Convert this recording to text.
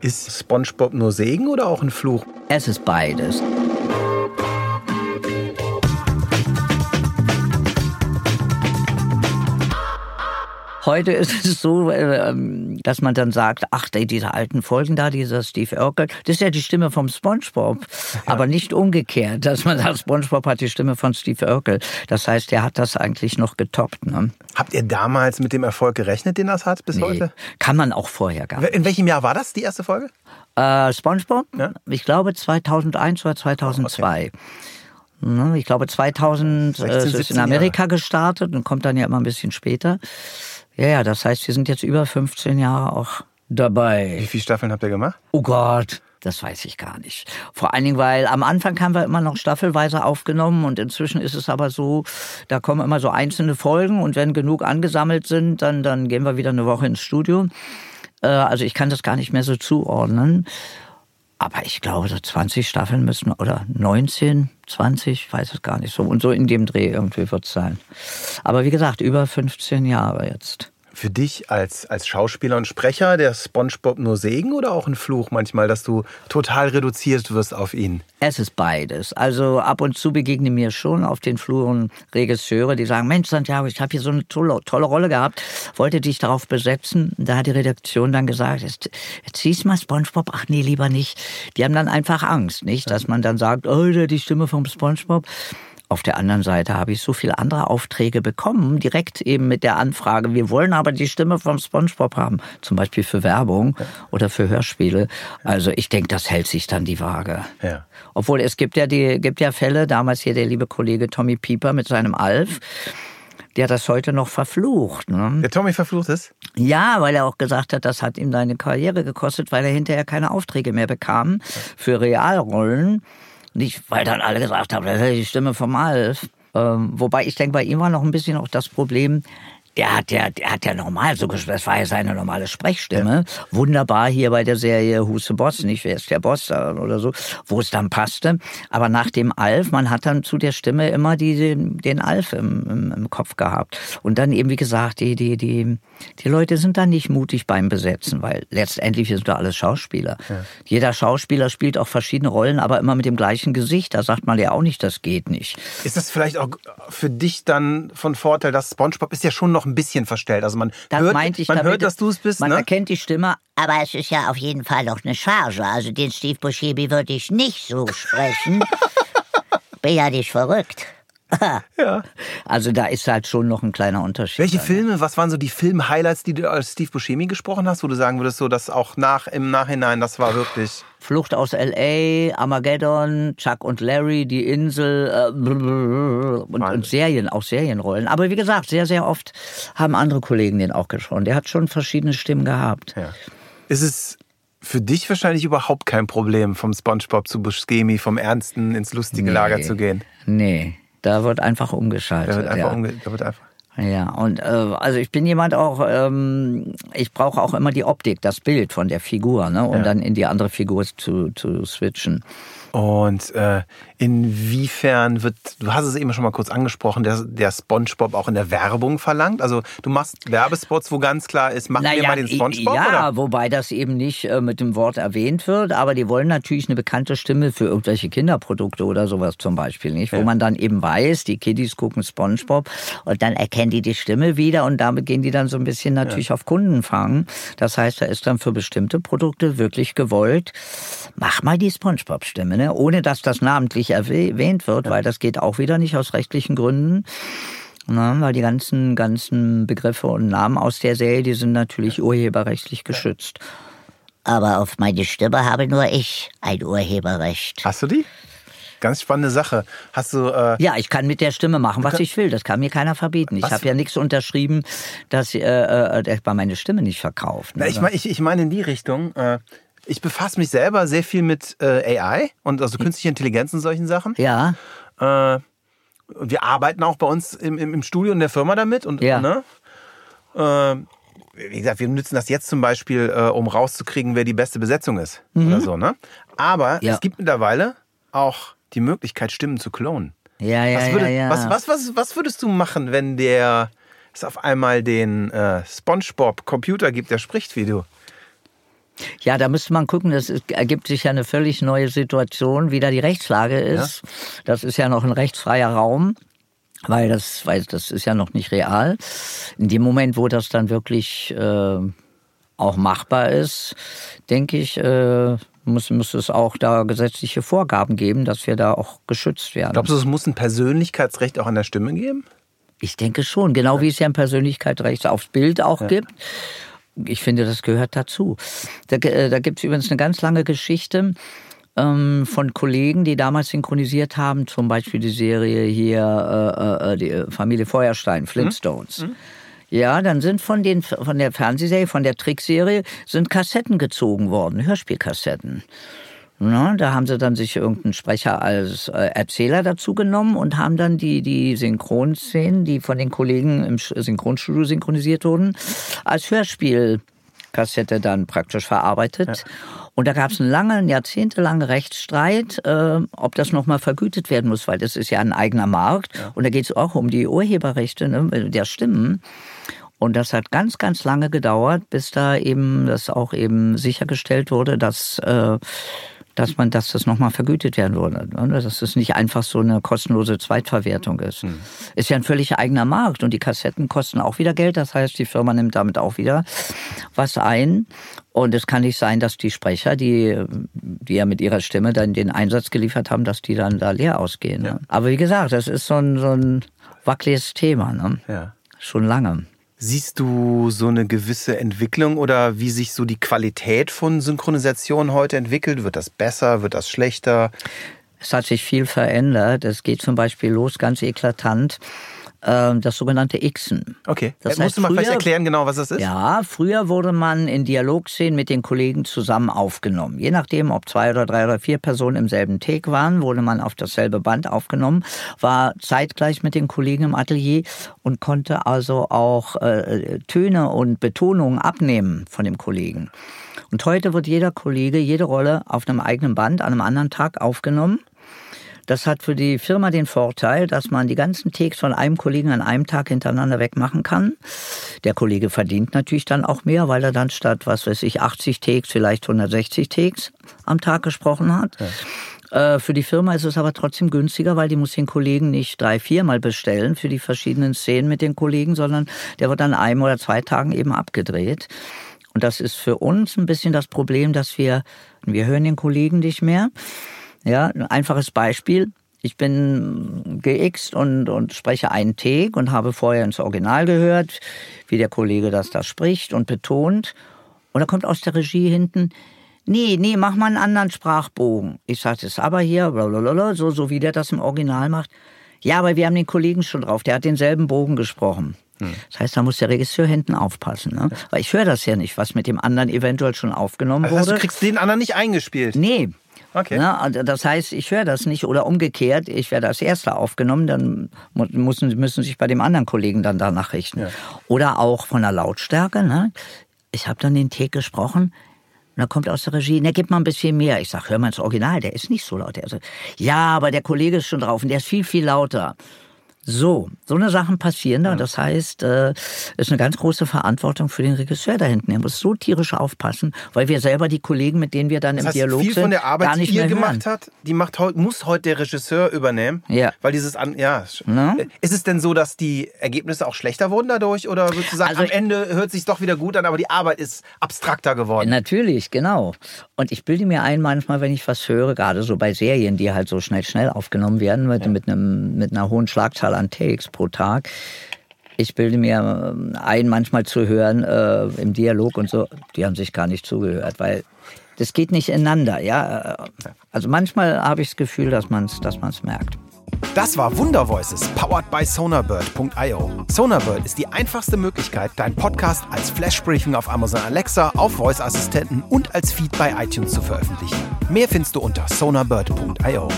Ist SpongeBob nur Segen oder auch ein Fluch? Es ist beides. Heute ist es so, äh, ähm, dass man dann sagt, ach, diese alten Folgen da, dieser Steve Urkel, das ist ja die Stimme vom SpongeBob. Ja. Aber nicht umgekehrt, dass man sagt, SpongeBob hat die Stimme von Steve Urkel. Das heißt, der hat das eigentlich noch getoppt. Ne? Habt ihr damals mit dem Erfolg gerechnet, den das hat bis nee, heute? Kann man auch vorher gar nicht. In welchem Jahr war das, die erste Folge? Äh, SpongeBob? Ja? Ich glaube 2001 oder 2002. Oh, okay. Ne, ich glaube 2000 16, äh, ist in Amerika Jahre. gestartet und kommt dann ja immer ein bisschen später. Ja, ja, das heißt, wir sind jetzt über 15 Jahre auch dabei. Wie viele Staffeln habt ihr gemacht? Oh Gott, das weiß ich gar nicht. Vor allen Dingen, weil am Anfang haben wir immer noch staffelweise aufgenommen und inzwischen ist es aber so, da kommen immer so einzelne Folgen und wenn genug angesammelt sind, dann, dann gehen wir wieder eine Woche ins Studio. Äh, also ich kann das gar nicht mehr so zuordnen. Aber ich glaube, so 20 Staffeln müssen, oder 19, 20, weiß es gar nicht so. Und so in dem Dreh irgendwie wird es sein. Aber wie gesagt, über 15 Jahre jetzt für dich als, als Schauspieler und Sprecher der SpongeBob nur Segen oder auch ein Fluch manchmal, dass du total reduziert wirst auf ihn? Es ist beides. Also ab und zu begegnen mir schon auf den Fluren Regisseure, die sagen, Mensch Santiago, ich habe hier so eine tolle, tolle Rolle gehabt, wollte dich darauf besetzen. Da hat die Redaktion dann gesagt, jetzt, jetzt siehst mal SpongeBob, ach nee, lieber nicht. Die haben dann einfach Angst, nicht, dass man dann sagt, oh, die Stimme vom SpongeBob. Auf der anderen Seite habe ich so viele andere Aufträge bekommen, direkt eben mit der Anfrage, wir wollen aber die Stimme vom SpongeBob haben, zum Beispiel für Werbung oder für Hörspiele. Also ich denke, das hält sich dann die Waage. Ja. Obwohl es gibt ja die gibt ja Fälle, damals hier der liebe Kollege Tommy Pieper mit seinem Alf, der das heute noch verflucht. Ne? Der Tommy verflucht ist? Ja, weil er auch gesagt hat, das hat ihm seine Karriere gekostet, weil er hinterher keine Aufträge mehr bekam für Realrollen. Nicht, weil dann alle gesagt haben, das ist die Stimme vom Alf. Ähm, wobei ich denke, bei ihm war noch ein bisschen auch das Problem, der hat ja, der hat ja normal so gesprochen, das war ja seine normale Sprechstimme. Ja. Wunderbar hier bei der Serie Who's the Boss, nicht wer ist der Boss da oder so, wo es dann passte. Aber nach dem Alf, man hat dann zu der Stimme immer die, den Alf im, im, im Kopf gehabt. Und dann eben, wie gesagt, die, die, die, die Leute sind dann nicht mutig beim Besetzen, weil letztendlich sind da alles Schauspieler. Ja. Jeder Schauspieler spielt auch verschiedene Rollen, aber immer mit dem gleichen Gesicht. Da sagt man ja auch nicht, das geht nicht. Ist das vielleicht auch für dich dann von Vorteil, dass SpongeBob ist ja schon noch ein bisschen verstellt. Also man das hört, man damit, hört, dass du es bist. Man ne? erkennt die Stimme, aber es ist ja auf jeden Fall noch eine Charge. Also den Steve Buscemi würde ich nicht so sprechen. Bin ja nicht verrückt. Ja. Also da ist halt schon noch ein kleiner Unterschied. Welche Filme, was waren so die Film-Highlights, die du als Steve Buscemi gesprochen hast, wo du sagen würdest, so dass auch nach, im Nachhinein, das war wirklich... Flucht aus L.A., Armageddon, Chuck und Larry, Die Insel äh, und, und, Serien, auch Serienrollen. Aber wie gesagt, sehr, sehr oft haben andere Kollegen den auch gesprochen. Der hat schon verschiedene Stimmen gehabt. Ja. Ist es für dich wahrscheinlich überhaupt kein Problem, vom Spongebob zu Buscemi, vom Ernsten ins lustige nee, Lager zu gehen? Nee, da wird einfach umgeschaltet. Da wird einfach, ja. umge da wird einfach ja, und äh, also ich bin jemand auch, ähm, ich brauche auch immer die Optik, das Bild von der Figur, ne, um ja. dann in die andere Figur zu, zu switchen. Und äh, inwiefern wird, du hast es eben schon mal kurz angesprochen, der, der SpongeBob auch in der Werbung verlangt? Also du machst Werbespots, wo ganz klar ist, mach naja, mir mal den SpongeBob? Ja, oder? wobei das eben nicht äh, mit dem Wort erwähnt wird, aber die wollen natürlich eine bekannte Stimme für irgendwelche Kinderprodukte oder sowas zum Beispiel, nicht? Wo ja. man dann eben weiß, die Kiddies gucken SpongeBob und dann erkennen die die Stimme wieder und damit gehen die dann so ein bisschen natürlich ja. auf Kundenfang. Das heißt, da ist dann für bestimmte Produkte wirklich gewollt, mach mal die SpongeBob-Stimme ne? ohne dass das namentlich erwähnt wird, ja. weil das geht auch wieder nicht aus rechtlichen Gründen. Na, weil die ganzen, ganzen Begriffe und Namen aus der Serie, die sind natürlich urheberrechtlich geschützt. Aber auf meine Stimme habe nur ich ein Urheberrecht. Hast du die? Ganz spannende Sache. Hast du? Äh ja, ich kann mit der Stimme machen, was ich will. Das kann mir keiner verbieten. Ich habe ja nichts unterschrieben, dass äh, äh, man meine Stimme nicht verkauft. Ne? Na, ich meine, ich, ich meine in die Richtung. Äh, ich befasse mich selber sehr viel mit äh, AI und also künstliche Intelligenz und solchen Sachen. Ja. Äh, wir arbeiten auch bei uns im, im, im, Studio in der Firma damit und ja. ne? Äh, wie gesagt, wir nutzen das jetzt zum Beispiel, äh, um rauszukriegen, wer die beste Besetzung ist mhm. oder so. Ne? Aber ja. es gibt mittlerweile auch die Möglichkeit, Stimmen zu klonen. Ja, ja, was, würde, ja, ja. Was, was, was, was würdest du machen, wenn der es auf einmal den äh, SpongeBob Computer gibt, der spricht wie du? Ja, da müsste man gucken, das ergibt sich ja eine völlig neue Situation, wie da die Rechtslage ist. Ja. Das ist ja noch ein rechtsfreier Raum weil das, weil das ist ja noch nicht real. In dem Moment, wo das dann wirklich äh, auch machbar ist, denke ich, äh, muss, muss es auch da gesetzliche Vorgaben geben, dass wir da auch geschützt werden. Glaubst du, es muss ein Persönlichkeitsrecht auch an der Stimme geben? Ich denke schon, genau ja. wie es ja ein Persönlichkeitsrecht aufs Bild auch ja. gibt. Ich finde, das gehört dazu. Da, äh, da gibt es übrigens eine ganz lange Geschichte ähm, von Kollegen, die damals synchronisiert haben, zum Beispiel die Serie hier, äh, äh, die Familie Feuerstein, Flintstones. Mhm. Ja, dann sind von, den, von der Fernsehserie, von der Trickserie, sind Kassetten gezogen worden, Hörspielkassetten. Na, da haben sie dann sich irgendeinen Sprecher als äh, Erzähler dazu genommen und haben dann die, die Synchronszenen, die von den Kollegen im Synchronstudio synchronisiert wurden, als Hörspielkassette dann praktisch verarbeitet. Ja. Und da gab es einen langen, jahrzehntelangen Rechtsstreit, äh, ob das nochmal vergütet werden muss, weil das ist ja ein eigener Markt. Ja. Und da geht es auch um die Urheberrechte ne, der Stimmen. Und das hat ganz, ganz lange gedauert, bis da eben das auch eben sichergestellt wurde, dass äh, dass man, dass das nochmal vergütet werden würde. Ne? Dass es nicht einfach so eine kostenlose Zweitverwertung ist. Mhm. Ist ja ein völlig eigener Markt und die Kassetten kosten auch wieder Geld. Das heißt, die Firma nimmt damit auch wieder was ein. Und es kann nicht sein, dass die Sprecher, die, die ja mit ihrer Stimme dann den Einsatz geliefert haben, dass die dann da leer ausgehen. Ne? Ja. Aber wie gesagt, das ist so ein, so ein wackeliges Thema. Ne? Ja. Schon lange. Siehst du so eine gewisse Entwicklung oder wie sich so die Qualität von Synchronisation heute entwickelt? Wird das besser? Wird das schlechter? Es hat sich viel verändert. Es geht zum Beispiel los ganz eklatant das sogenannte Xen. Okay. Das heißt, Musst du mal früher, vielleicht erklären genau, was das ist? Ja, früher wurde man in Dialogszenen mit den Kollegen zusammen aufgenommen. Je nachdem, ob zwei oder drei oder vier Personen im selben Take waren, wurde man auf dasselbe Band aufgenommen, war zeitgleich mit den Kollegen im Atelier und konnte also auch äh, Töne und Betonungen abnehmen von dem Kollegen. Und heute wird jeder Kollege, jede Rolle auf einem eigenen Band an einem anderen Tag aufgenommen das hat für die Firma den Vorteil, dass man die ganzen Takes von einem Kollegen an einem Tag hintereinander wegmachen kann. Der Kollege verdient natürlich dann auch mehr, weil er dann statt, was weiß ich, 80 Takes vielleicht 160 Takes am Tag gesprochen hat. Ja. Äh, für die Firma ist es aber trotzdem günstiger, weil die muss den Kollegen nicht drei, viermal bestellen für die verschiedenen Szenen mit den Kollegen, sondern der wird dann einem oder zwei Tagen eben abgedreht. Und das ist für uns ein bisschen das Problem, dass wir, wir hören den Kollegen nicht mehr. Ja, ein einfaches Beispiel. Ich bin geixt und, und spreche einen Take und habe vorher ins Original gehört, wie der Kollege das da spricht und betont. Und da kommt aus der Regie hinten, nee, nee, mach mal einen anderen Sprachbogen. Ich sage, das aber hier, blablabla, so, so wie der das im Original macht. Ja, aber wir haben den Kollegen schon drauf, der hat denselben Bogen gesprochen. Hm. Das heißt, da muss der Regisseur hinten aufpassen. Ne? Weil ich höre das ja nicht, was mit dem anderen eventuell schon aufgenommen also wurde. du kriegst den anderen nicht eingespielt? Nee, Okay. Ja, also das heißt, ich höre das nicht oder umgekehrt, ich werde als Erster aufgenommen, dann müssen, müssen sich bei dem anderen Kollegen dann danach richten. Ja. Oder auch von der Lautstärke. Ne? Ich habe dann den Take gesprochen, und da kommt aus der Regie, ne, gib mal ein bisschen mehr. Ich sag, hör mal ins Original, der ist nicht so laut. Der sagt, ja, aber der Kollege ist schon drauf und der ist viel, viel lauter. So, so eine Sachen passieren da. Das heißt, äh, ist eine ganz große Verantwortung für den Regisseur da hinten. Er muss so tierisch aufpassen, weil wir selber die Kollegen, mit denen wir dann das im heißt, Dialog viel sind, von der Arbeit, gar nicht die ihr gemacht hat, die macht muss heute der Regisseur übernehmen. Ja. Weil dieses an, ja. Na? Ist es denn so, dass die Ergebnisse auch schlechter wurden dadurch, oder würdest du sagen, also am Ende hört sich doch wieder gut an, aber die Arbeit ist abstrakter geworden? Natürlich, genau. Und ich bilde mir ein, manchmal, wenn ich was höre, gerade so bei Serien, die halt so schnell schnell aufgenommen werden mit, ja. mit einem mit einer hohen Schlagzahl an Takes pro Tag. Ich bilde mir ähm, ein, manchmal zu hören äh, im Dialog und so, die haben sich gar nicht zugehört, weil das geht nicht ineinander. Ja? Also manchmal habe ich das Gefühl, dass man es dass merkt. Das war Wundervoices, powered by Sonarbird.io. Sonarbird ist die einfachste Möglichkeit, deinen Podcast als Flashbriefing auf Amazon Alexa, auf Voice-Assistenten und als Feed bei iTunes zu veröffentlichen. Mehr findest du unter sonarbird.io.